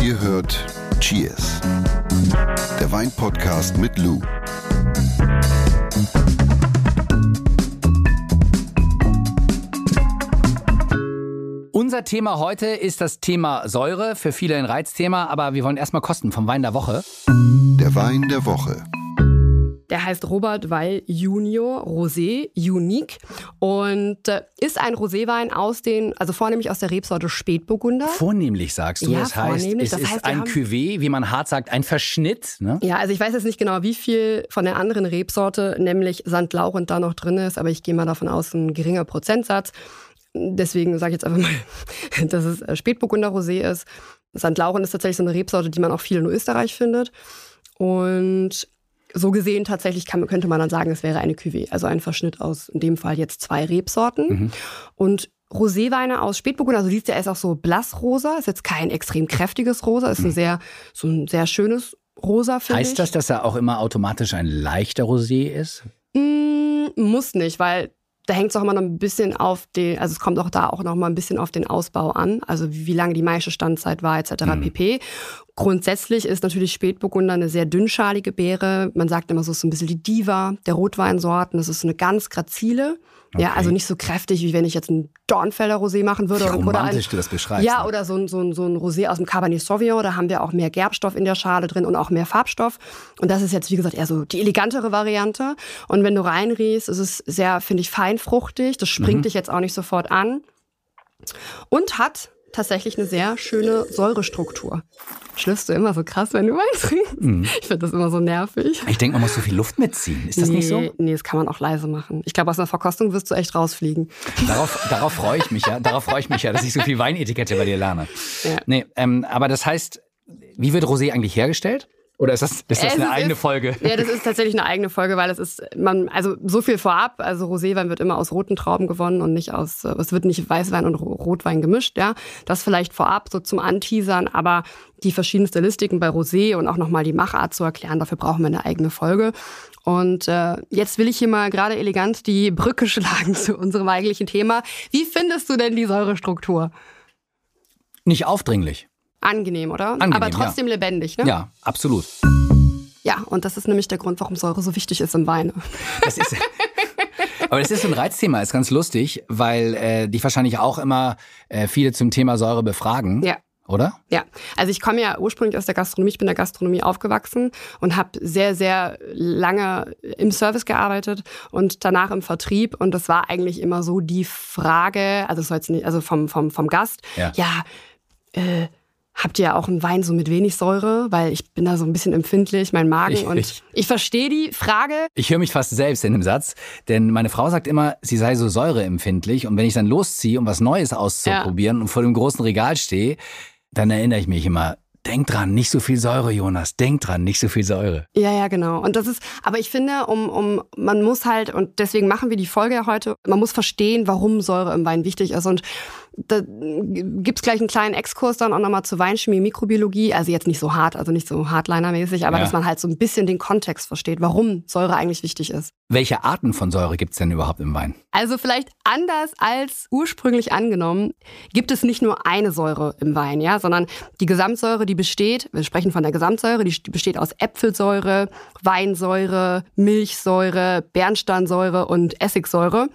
Ihr hört Cheers, der Weinpodcast mit Lou. Unser Thema heute ist das Thema Säure, für viele ein Reizthema, aber wir wollen erstmal kosten vom Wein der Woche. Der Wein der Woche. Der heißt Robert Weil Junior Rosé Unique und äh, ist ein Roséwein aus den, also vornehmlich aus der Rebsorte Spätburgunder. Vornehmlich sagst du, Ja, das heißt, es Das ist heißt, ein Cuvée, wie man hart sagt, ein Verschnitt. Ne? Ja, also ich weiß jetzt nicht genau, wie viel von der anderen Rebsorte, nämlich St. Laurent, da noch drin ist, aber ich gehe mal davon aus, ein geringer Prozentsatz. Deswegen sage ich jetzt einfach mal, dass es äh, Spätburgunder Rosé ist. St. Laurent ist tatsächlich so eine Rebsorte, die man auch viel in Österreich findet. Und so gesehen tatsächlich kann, könnte man dann sagen, es wäre eine Cuvée, also ein Verschnitt aus in dem Fall jetzt zwei Rebsorten. Mhm. Und Roséweine aus Spätburgunder, also siehst du, er ist auch so blassrosa, ist jetzt kein extrem kräftiges Rosa, ist ein sehr, so ein sehr schönes Rosa, finde ich. Mhm. Heißt das, dass er auch immer automatisch ein leichter Rosé ist? Mm, muss nicht, weil da hängt es auch immer noch ein bisschen auf den, also es kommt auch da auch noch mal ein bisschen auf den Ausbau an, also wie, wie lange die Maischestandzeit war etc. Mhm. pp. Grundsätzlich ist natürlich Spätburgunder eine sehr dünnschalige Beere. Man sagt immer so, es ist so ein bisschen die Diva der Rotweinsorten. Das ist eine ganz grazile. Ja, Okay. also nicht so kräftig, wie wenn ich jetzt ein Dornfelder Rosé machen würde. Wie oder- oder ein, romantisch du das beschreibst. ja, ne? oder so ein, so, ein, so ein Rosé aus dem Cabernet Sauvignon, da haben wir auch mehr Gerbstoff in der Schale drin und auch mehr Farbstoff. Und das ist jetzt, wie gesagt, eher so die elegantere Variante. Und wenn du reinriechst, ist es sehr, finde ich, feinfruchtig. Das springt Mhm. dich jetzt auch nicht sofort an. Und hat tatsächlich eine sehr schöne Säurestruktur. Schlürfst du immer so krass, wenn du Wein trinkst? Mhm. Ich finde das immer so nervig. Ich denke, man muss so viel Luft mitziehen. Ist das nee, nicht so? Nee, das kann man auch leise machen. Ich glaube, aus einer Verkostung wirst du echt rausfliegen. Darauf, darauf freue ich mich ja. Darauf freue ich mich ja, dass ich so viel Weinetikette bei dir lerne. Ja. Nee, ähm, aber das heißt, wie wird Rosé eigentlich hergestellt? Oder ist das, ist das Es eine ist- eigene Folge? Ja, das ist tatsächlich eine eigene Folge, weil es ist, man, also so viel vorab, also Roséwein wird immer aus roten Trauben gewonnen und nicht aus, äh, es wird nicht Weißwein und Ro- Rotwein gemischt, ja. Das vielleicht vorab so zum Anteasern, aber die verschiedenen Stilistiken bei Rosé und auch nochmal die Machart zu erklären, dafür brauchen wir eine eigene Folge. Und äh, jetzt will ich hier mal gerade elegant die Brücke schlagen zu unserem eigentlichen Thema. Wie findest du denn die Säurestruktur? Nicht aufdringlich. Angenehm, oder? Angenehm, aber trotzdem lebendig, ne? Ja, absolut. Ja, und das ist nämlich der Grund, warum Säure so wichtig ist im Wein. Das ist, aber das ist so ein Reizthema, ist ganz lustig, weil äh, dich wahrscheinlich auch immer äh, viele zum Thema Säure befragen. Ja. Oder? Ja, also ich komme ja ursprünglich aus der Gastronomie, ich bin in der Gastronomie aufgewachsen und habe sehr, sehr lange im Service gearbeitet und danach im Vertrieb. Und das war eigentlich immer so die Frage, also war jetzt nicht, also vom, vom, vom Gast, Ja. ja äh, habt ihr auch einen Wein so mit wenig Säure? Weil ich bin da so ein bisschen empfindlich, mein Magen. Ich- und ich- ich verstehe die Frage. Ich höre mich fast selbst in dem Satz, denn meine Frau sagt immer, sie sei so säureempfindlich und wenn ich dann losziehe, um was Neues auszuprobieren und vor dem großen Regal stehe, dann erinnere ich mich immer, denk dran, nicht so viel Säure, Jonas, denk dran, nicht so viel Säure. Ja, ja, genau. Und das ist, aber ich finde, um, um, man muss halt, und deswegen machen wir die Folge ja heute, man muss verstehen, warum Säure im Wein wichtig ist. Und da gibt's gleich einen kleinen Exkurs dann auch nochmal zur Weinchemie, Mikrobiologie. Also jetzt nicht so hart, also nicht so Hardliner-mäßig, aber Ja. dass man halt so ein bisschen den Kontext versteht, warum Säure eigentlich wichtig ist. Welche Arten von Säure gibt's denn überhaupt im Wein? Also vielleicht anders als ursprünglich angenommen, gibt es nicht nur eine Säure im Wein, ja, sondern die Gesamtsäure, die besteht, wir sprechen von der Gesamtsäure, die besteht aus Äpfelsäure, Weinsäure, Milchsäure, Bernsteinsäure und Essigsäure.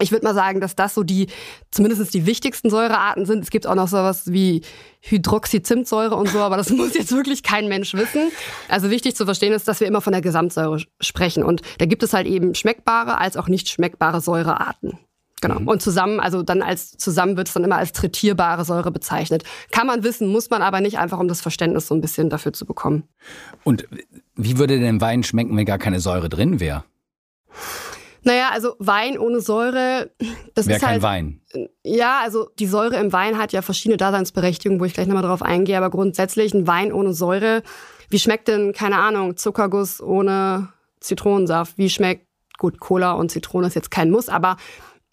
Ich würde mal sagen, dass das so die, zumindest die wichtigsten Säurearten sind. Es gibt auch noch sowas wie Hydroxyzimtsäure und so, aber das muss jetzt wirklich kein Mensch wissen. Also wichtig zu verstehen ist, dass wir immer von der Gesamtsäure sprechen. Und da gibt es halt eben schmeckbare als auch nicht schmeckbare Säurearten. Genau. Und zusammen, also dann als zusammen wird es dann immer als tritierbare Säure bezeichnet. Kann man wissen, muss man aber nicht, einfach um das Verständnis so ein bisschen dafür zu bekommen. Und wie würde denn Wein schmecken, wenn gar keine Säure drin wäre? Naja, also Wein ohne Säure, das Wäre ist kein halt. Wein. Ja, also die Säure im Wein hat ja verschiedene Daseinsberechtigungen, wo ich gleich nochmal drauf eingehe, aber grundsätzlich ein Wein ohne Säure, wie schmeckt denn, keine Ahnung, Zuckerguss ohne Zitronensaft? Wie schmeckt, gut, Cola und Zitrone ist jetzt kein Muss, aber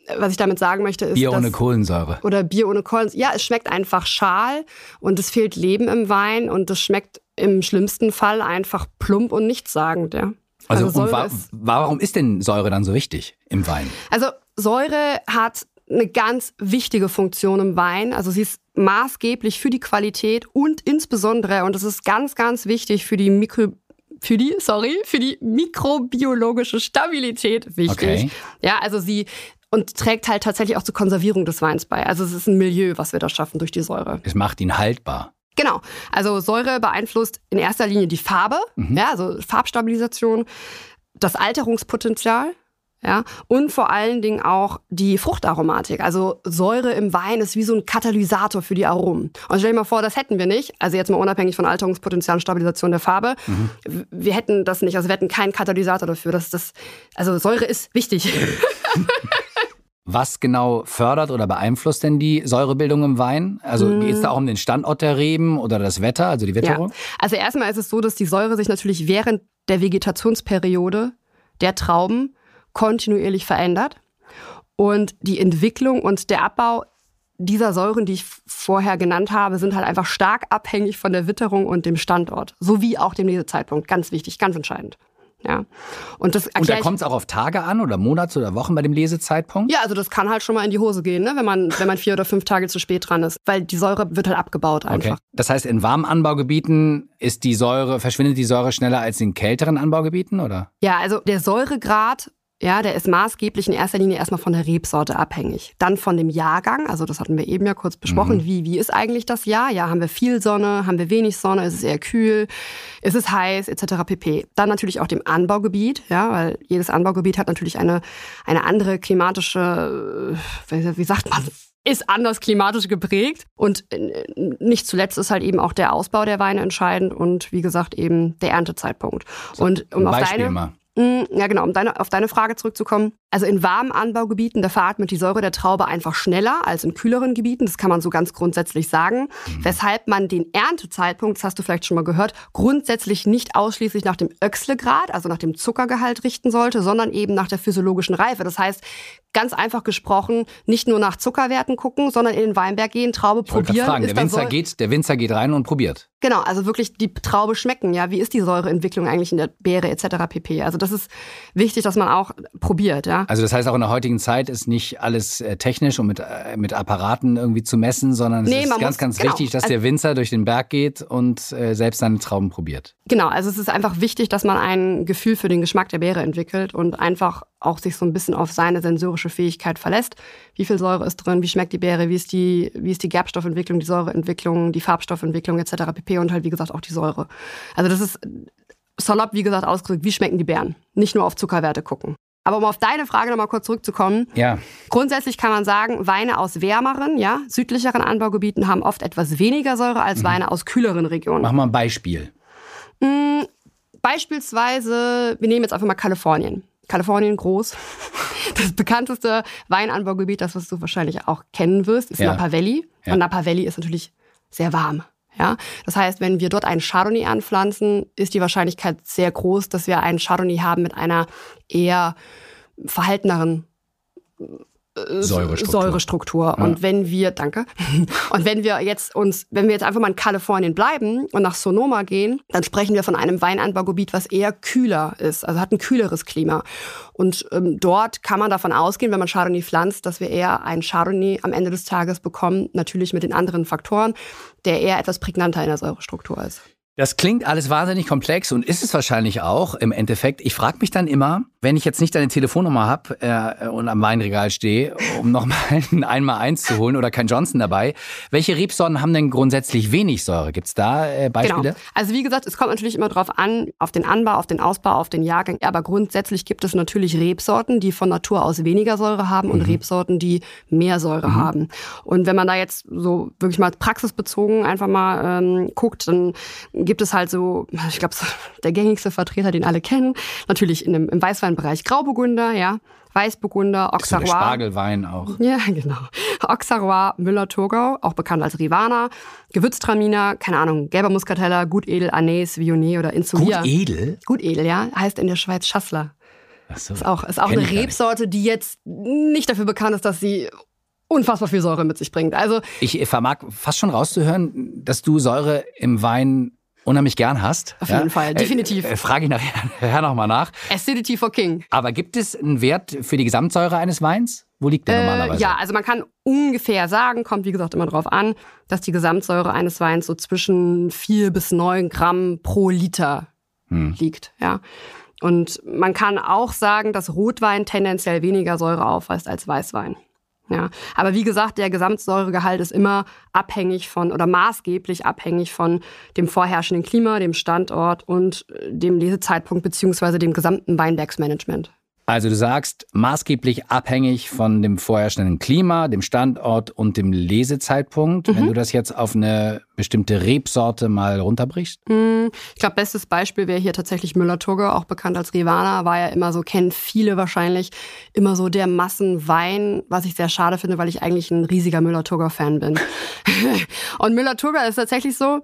äh, was ich damit sagen möchte, ist, Bier dass, ohne Kohlensäure. oder Bier ohne Kohlensäure. Ja, es schmeckt einfach schal und es fehlt Leben im Wein und es schmeckt im schlimmsten Fall einfach plump und nichtssagend, ja. Also, und wa ist- warum ist denn Säure dann so wichtig im Wein? Also Säure hat eine ganz wichtige Funktion im Wein. Also sie ist maßgeblich für die Qualität und insbesondere, und das ist ganz, ganz wichtig für die Mikro für die, sorry, für die mikrobiologische Stabilität wichtig. Okay. Ja, also sie und trägt halt tatsächlich auch zur Konservierung des Weins bei. Also es ist ein Milieu, was wir da schaffen durch die Säure. Es macht ihn haltbar. Genau. Also Säure beeinflusst in erster Linie die Farbe, mhm. ja, also Farbstabilisation, das Alterungspotenzial, ja, und vor allen Dingen auch die Fruchtaromatik. Also Säure im Wein ist wie so ein Katalysator für die Aromen. Und stell dir mal vor, das hätten wir nicht. Also jetzt mal unabhängig von Alterungspotenzial und Stabilisation der Farbe. Mhm. Wir hätten das nicht. Also wir hätten keinen Katalysator dafür. Das, das, also Säure ist wichtig. Was genau fördert oder beeinflusst denn die Säurebildung im Wein? Also mm. geht es da auch um den Standort der Reben oder das Wetter, also die Witterung? Ja. Also erstmal ist es so, dass die Säure sich natürlich während der Vegetationsperiode der Trauben kontinuierlich verändert. Und die Entwicklung und der Abbau dieser Säuren, die ich vorher genannt habe, sind halt einfach stark abhängig von der Witterung und dem Standort, sowie auch dem Lesezeitpunkt. Ganz wichtig, ganz entscheidend. Ja. Und, das und da kommt es auch auf Tage an oder Monate oder Wochen bei dem Lesezeitpunkt? Ja, also das kann halt schon mal in die Hose gehen, ne? wenn, man, wenn man vier oder fünf Tage zu spät dran ist, weil die Säure wird halt abgebaut einfach. Okay. Das heißt, in warmen Anbaugebieten ist die Säure, verschwindet die Säure schneller als in kälteren Anbaugebieten, oder? Ja, also der Säuregrad ja, der ist maßgeblich in erster Linie erstmal von der Rebsorte abhängig. Dann von dem Jahrgang, also das hatten wir eben ja kurz besprochen. Mhm. Wie, wie ist eigentlich das Jahr? Ja, haben wir viel Sonne, haben wir wenig Sonne, ist es eher kühl, ist es heiß, etc. pp. Dann natürlich auch dem Anbaugebiet, ja, weil jedes Anbaugebiet hat natürlich eine, eine andere klimatische, äh, wie sagt man, ist anders klimatisch geprägt. Und äh, nicht zuletzt ist halt eben auch der Ausbau der Weine entscheidend und wie gesagt eben der Erntezeitpunkt. So, und um auf deine, mal. Mm, ja, genau, um deine, auf deine Frage zurückzukommen. Also in warmen Anbaugebieten, da veratmet die Säure der Traube einfach schneller als in kühleren Gebieten. Das kann man so ganz grundsätzlich sagen. Mhm. Weshalb man den Erntezeitpunkt, das hast du vielleicht schon mal gehört, grundsätzlich nicht ausschließlich nach dem Öchslegrad, also nach dem Zuckergehalt richten sollte, sondern eben nach der physiologischen Reife. Das heißt, ganz einfach gesprochen, nicht nur nach Zuckerwerten gucken, sondern in den Weinberg gehen, Traube probieren. Fragen. Der Winzer, geht, der Winzer geht rein und probiert. Genau, also wirklich die Traube schmecken. Ja, wie ist die Säureentwicklung eigentlich in der Beere etc. pp. Also das ist wichtig, dass man auch probiert. Ja. Also das heißt auch in der heutigen Zeit ist nicht alles äh, technisch und mit, äh, mit Apparaten irgendwie zu messen, sondern nee, es ist ganz, muss, ganz genau. wichtig, dass also, der Winzer durch den Berg geht und äh, selbst seine Trauben probiert. Genau, also es ist einfach wichtig, dass man ein Gefühl für den Geschmack der Beere entwickelt und einfach auch sich so ein bisschen auf seine sensorische Fähigkeit verlässt. Wie viel Säure ist drin, wie schmeckt die Beere, wie ist die, wie ist die Gerbstoffentwicklung, die Säureentwicklung, die Farbstoffentwicklung etc. pp. Und halt wie gesagt auch die Säure. Also das ist salopp, wie gesagt, ausgedrückt, wie schmecken die Beeren. Nicht nur auf Zuckerwerte gucken. Aber um auf deine Frage nochmal kurz zurückzukommen. Ja. Grundsätzlich kann man sagen, Weine aus wärmeren, ja, südlicheren Anbaugebieten haben oft etwas weniger Säure als mhm. Weine aus kühleren Regionen. Mach mal ein Beispiel. Mhm, beispielsweise, wir nehmen jetzt einfach mal Kalifornien. Kalifornien groß. Das bekannteste Weinanbaugebiet, das was du wahrscheinlich auch kennen wirst, ist ja. Napa Valley. Ja. Und Napa Valley ist natürlich sehr warm. Ja, das heißt, wenn wir dort einen Chardonnay anpflanzen, ist die Wahrscheinlichkeit sehr groß, dass wir einen Chardonnay haben mit einer eher verhalteneren Säurestruktur. Säurestruktur. Ja. Und wenn wir, danke, und wenn wir jetzt uns, wenn wir jetzt einfach mal in Kalifornien bleiben und nach Sonoma gehen, dann sprechen wir von einem Weinanbaugebiet, was eher kühler ist, also hat ein kühleres Klima. Und ähm, dort kann man davon ausgehen, wenn man Chardonnay pflanzt, dass wir eher ein Chardonnay am Ende des Tages bekommen, natürlich mit den anderen Faktoren, der eher etwas prägnanter in der Säurestruktur ist. Das klingt alles wahnsinnig komplex und ist es wahrscheinlich auch im Endeffekt. Ich frage mich dann immer, wenn ich jetzt nicht deine Telefonnummer habe äh, und am Weinregal stehe, um nochmal ein Einmal-Eins zu holen oder kein Johnson dabei, welche Rebsorten haben denn grundsätzlich wenig Säure? Gibt es da äh, Beispiele? Genau. Also wie gesagt, es kommt natürlich immer darauf an, auf den Anbau, auf den Ausbau, auf den Jahrgang. Aber grundsätzlich gibt es natürlich Rebsorten, die von Natur aus weniger Säure haben und mhm. Rebsorten, die mehr Säure mhm. haben. Und wenn man da jetzt so wirklich mal praxisbezogen einfach mal ähm, guckt, dann gibt es halt so, ich glaube, der gängigste Vertreter, den alle kennen, natürlich in dem, im Weißweinbereich Grauburgunder, ja, Weißburgunder, Auxerrois. Spargelwein auch. Ja, genau. Auxerrois, Müller-Thurgau, auch bekannt als Rivana, Gewürztraminer, keine Ahnung, gelber Muscatella, Gutedel, Anis, Viognier oder Insulia. Gutedel? Gutedel, ja. Heißt in der Schweiz Schassler. Ach so. Ist auch, ist auch eine Rebsorte, die jetzt nicht dafür bekannt ist, dass sie unfassbar viel Säure mit sich bringt. Also ich vermag fast schon rauszuhören, dass du Säure im Wein unheimlich gern hast. Auf jeden Fall, definitiv. Äh, äh, Frage ich nachher, nochmal nach. Acidity for King. Aber gibt es einen Wert für die Gesamtsäure eines Weins? Wo liegt der normalerweise? Äh, ja, also man kann ungefähr sagen, kommt wie gesagt immer drauf an, dass die Gesamtsäure eines Weins so zwischen vier bis neun Gramm pro Liter hm. liegt. Ja. Und man kann auch sagen, dass Rotwein tendenziell weniger Säure aufweist als Weißwein. Ja, aber wie gesagt, der Gesamtsäuregehalt ist immer abhängig von oder maßgeblich abhängig von dem vorherrschenden Klima, dem Standort und äh, dem Lesezeitpunkt beziehungsweise dem gesamten Weinbergsmanagement. Also du sagst, maßgeblich abhängig von dem vorherrschenden Klima, dem Standort und dem Lesezeitpunkt. Mhm. Wenn du das jetzt auf eine bestimmte Rebsorte mal runterbrichst? Mhm. Ich glaube, bestes Beispiel wäre hier tatsächlich Müller-Turge, auch bekannt als Rivana, war ja immer so, kennen viele wahrscheinlich, immer so der Massenwein, was ich sehr schade finde, weil ich eigentlich ein riesiger Müller-Turger-Fan bin. und Müller-Turger ist tatsächlich so,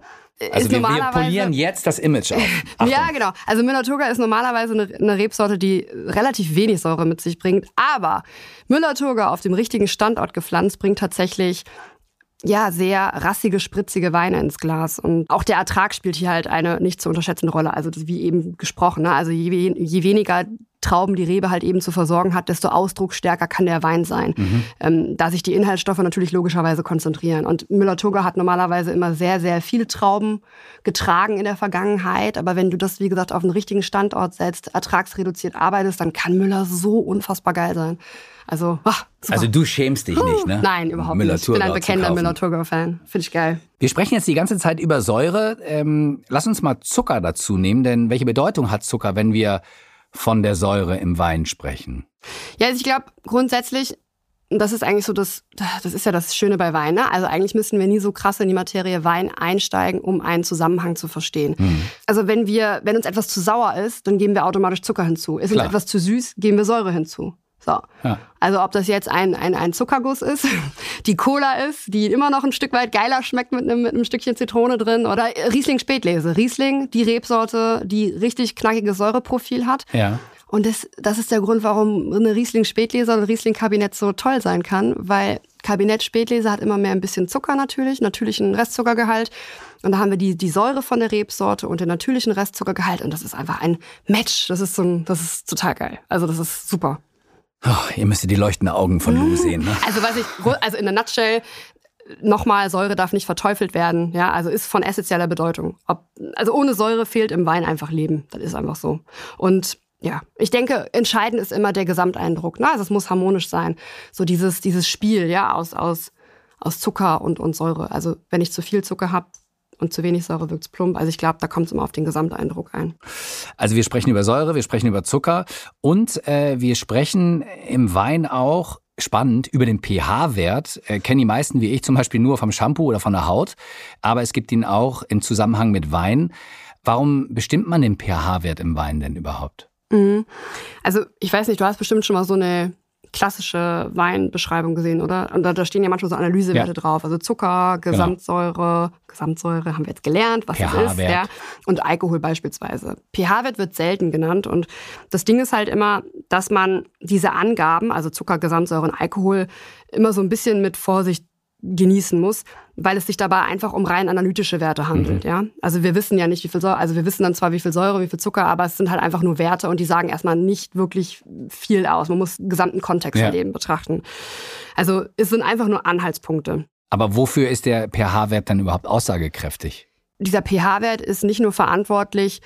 also wir, wir, polieren jetzt das Image auf. ja, genau. Also Müller-Turga ist normalerweise eine, eine, Rebsorte, die relativ wenig Säure mit sich bringt. Aber Müller-Turga auf dem richtigen Standort gepflanzt bringt tatsächlich ja, sehr rassige, spritzige Weine ins Glas. Und auch der Ertrag spielt hier halt eine nicht zu unterschätzende Rolle. Also wie eben gesprochen, ne? also je, je weniger Trauben die Rebe halt eben zu versorgen hat, desto ausdrucksstärker kann der Wein sein. Mhm. Ähm, da sich die Inhaltsstoffe natürlich logischerweise konzentrieren. Und Müller-Turger hat normalerweise immer sehr, sehr viele Trauben getragen in der Vergangenheit. Aber wenn du das, wie gesagt, auf einen richtigen Standort setzt, ertragsreduziert arbeitest, dann kann Müller so unfassbar geil sein. Also, ach, also du schämst dich nicht, ne? Nein, überhaupt nicht. Ich bin ein bekennender Müller-Turger-Fan. Finde ich geil. Wir sprechen jetzt die ganze Zeit über Säure. Ähm, lass uns mal Zucker dazu nehmen, denn welche Bedeutung hat Zucker, wenn wir von der Säure im Wein sprechen? Ja, also ich glaube grundsätzlich, das ist eigentlich so das, das ist ja das Schöne bei Wein. Ne? Also eigentlich müssen wir nie so krass in die Materie Wein einsteigen, um einen Zusammenhang zu verstehen. Mhm. Also wenn wir, wenn uns etwas zu sauer ist, dann geben wir automatisch Zucker hinzu. Ist Klar. uns etwas zu süß, geben wir Säure hinzu. So. Ja. Also ob das jetzt ein, ein, ein Zuckerguss ist, die Cola ist, die immer noch ein Stück weit geiler schmeckt mit einem, mit einem Stückchen Zitrone drin oder Riesling Spätlese. Riesling, die Rebsorte, die richtig knackiges Säureprofil hat. Ja. Und das, das ist der Grund, warum eine Riesling Spätlese oder ein Riesling Kabinett so toll sein kann, weil Kabinett Spätlese hat immer mehr ein bisschen Zucker natürlich, natürlichen Restzuckergehalt. Und da haben wir die, die Säure von der Rebsorte und den natürlichen Restzuckergehalt. Und das ist einfach ein Match. Das ist so ein, das ist total geil. Also das ist super. Oh, ihr müsst die leuchtenden Augen von Lou sehen. Ne? Also was ich, also in der Nutshell, nochmal, Säure darf nicht verteufelt werden. Ja, also ist von essentieller Bedeutung. Ob, also ohne Säure fehlt im Wein einfach Leben. Das ist einfach so. Und ja, ich denke, entscheidend ist immer der Gesamteindruck. Ne? Also es muss harmonisch sein. So dieses, dieses Spiel, ja, aus, aus, aus Zucker und, und Säure. Also wenn ich zu viel Zucker habe, und zu wenig Säure wirkt es plump. Also ich glaube, da kommt es immer auf den Gesamteindruck ein. Also wir sprechen über Säure, wir sprechen über Zucker und äh, wir sprechen im Wein auch spannend über den pH-Wert. Äh, kennen die meisten wie ich zum Beispiel nur vom Shampoo oder von der Haut, aber es gibt ihn auch im Zusammenhang mit Wein. Warum bestimmt man den pH-Wert im Wein denn überhaupt? Mhm. Also ich weiß nicht, du hast bestimmt schon mal so eine klassische Weinbeschreibung gesehen, oder? Und da, da stehen ja manchmal so Analysewerte ja. drauf. Also Zucker, genau. Gesamtsäure, genau. Gesamtsäure haben wir jetzt gelernt, was das ist, ja. Und Alkohol beispielsweise. pH-Wert wird selten genannt. Und das Ding ist halt immer, dass man diese Angaben, also Zucker, Gesamtsäure und Alkohol, immer so ein bisschen mit Vorsicht genießen muss, weil es sich dabei einfach um rein analytische Werte handelt, mhm. ja. Also wir wissen ja nicht, wie viel Säure, also wir wissen dann zwar, wie viel Säure, wie viel Zucker, aber es sind halt einfach nur Werte und die sagen erstmal nicht wirklich viel aus. Man muss den gesamten Kontext ja. eben betrachten. Also es sind einfach nur Anhaltspunkte. Aber wofür ist der pH-Wert dann überhaupt aussagekräftig? dieser pH-Wert ist nicht nur verantwortlich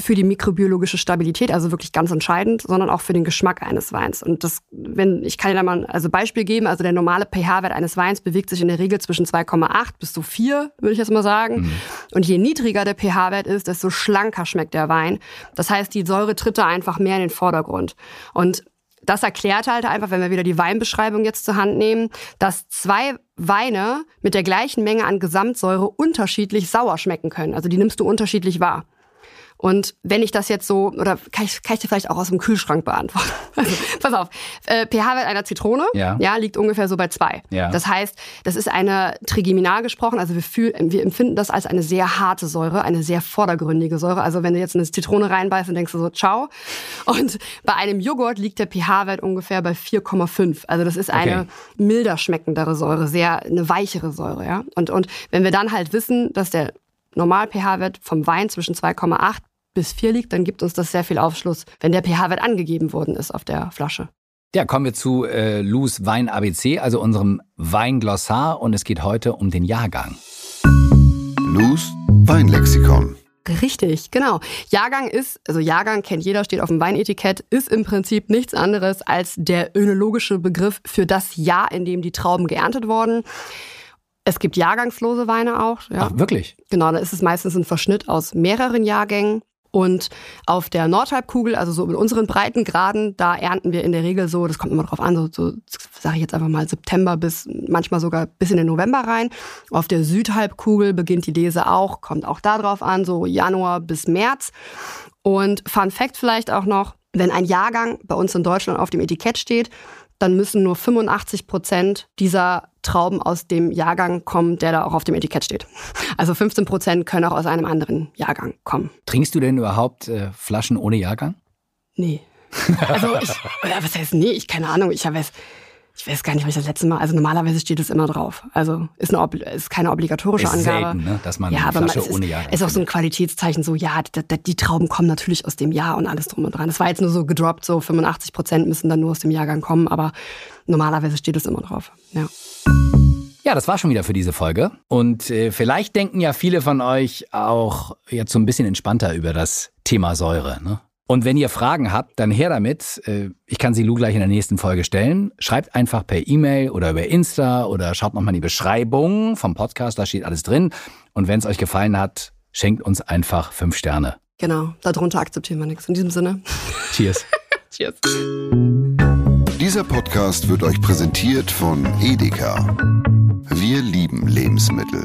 für die mikrobiologische Stabilität, also wirklich ganz entscheidend, sondern auch für den Geschmack eines Weins. Und das, wenn, ich kann Ihnen da mal also Beispiel geben, also der normale pH-Wert eines Weins bewegt sich in der Regel zwischen 2,8 bis zu 4, würde ich jetzt mal sagen. Mhm. Und je niedriger der pH-Wert ist, desto schlanker schmeckt der Wein. Das heißt, die Säure tritt da einfach mehr in den Vordergrund. Und das erklärt halt einfach, wenn wir wieder die Weinbeschreibung jetzt zur Hand nehmen, dass zwei Weine mit der gleichen Menge an Gesamtsäure unterschiedlich sauer schmecken können. Also die nimmst du unterschiedlich wahr. Und wenn ich das jetzt so, oder kann ich, kann ich dir vielleicht auch aus dem Kühlschrank beantworten? Also, pass auf, äh, pH-Wert einer Zitrone ja. ja. liegt ungefähr so bei zwei. Ja. Das heißt, das ist eine Trigeminal gesprochen, also wir, fühlen, wir empfinden das als eine sehr harte Säure, eine sehr vordergründige Säure. Also wenn du jetzt eine Zitrone reinbeißt, dann denkst du so, ciao. Und bei einem Joghurt liegt der pH-Wert ungefähr bei 4,5. Also das ist eine okay. milder schmeckendere Säure, sehr eine weichere Säure. Ja? Und, und wenn wir dann halt wissen, dass der Normal-pH-Wert vom Wein zwischen 2,8 bis 4 liegt, dann gibt uns das sehr viel Aufschluss, wenn der pH-Wert angegeben worden ist auf der Flasche. Ja, kommen wir zu äh, Lus Wein ABC, also unserem Weinglossar. Und es geht heute um den Jahrgang. Lus Weinlexikon. Richtig, genau. Jahrgang ist, also Jahrgang kennt jeder, steht auf dem Weinetikett, ist im Prinzip nichts anderes als der önologische Begriff für das Jahr, in dem die Trauben geerntet wurden. Es gibt jahrgangslose Weine auch. Ja. Ach, wirklich? Genau, da ist es meistens ein Verschnitt aus mehreren Jahrgängen. Und auf der Nordhalbkugel, also so in unseren Breitengraden, da ernten wir in der Regel so, das kommt immer drauf an, so, so sage ich jetzt einfach mal September bis manchmal sogar bis in den November rein. Auf der Südhalbkugel beginnt die Lese auch, kommt auch da drauf an, so Januar bis März. Und Fun Fact vielleicht auch noch, wenn ein Jahrgang bei uns in Deutschland auf dem Etikett steht, dann müssen nur 85 Prozent dieser Trauben aus dem Jahrgang kommen, der da auch auf dem Etikett steht. Also 15 Prozent können auch aus einem anderen Jahrgang kommen. Trinkst du denn überhaupt äh, Flaschen ohne Jahrgang? Nee. Also ich, was heißt nee? Ich keine Ahnung. Ich habe es ich weiß gar nicht, was ich das letzte Mal, also normalerweise steht es immer drauf. Also ist, eine, ist keine obligatorische ist Angabe. Selten, ne? dass man ja, eine Flasche aber ohne Jahr. Es ist auch so ein Qualitätszeichen, so ja, die, die, Trauben kommen natürlich aus dem Jahr und alles drum und dran. Das war jetzt nur so gedroppt, so 85 Prozent müssen dann nur aus dem Jahrgang kommen, aber normalerweise steht es immer drauf. Ja. Ja, das war schon wieder für diese Folge. Und äh, vielleicht denken ja viele von euch auch jetzt so ein bisschen entspannter über das Thema Säure. Ne? Und wenn ihr Fragen habt, dann her damit. Äh, ich kann sie Lu gleich in der nächsten Folge stellen. Schreibt einfach per E-Mail oder über Insta oder schaut nochmal in die Beschreibung vom Podcast, da steht alles drin. Und wenn es euch gefallen hat, schenkt uns einfach fünf Sterne. Genau, darunter akzeptieren wir nichts. In diesem Sinne. Cheers. Cheers. Dieser Podcast wird euch präsentiert von Edeka. Wir lieben Lebensmittel.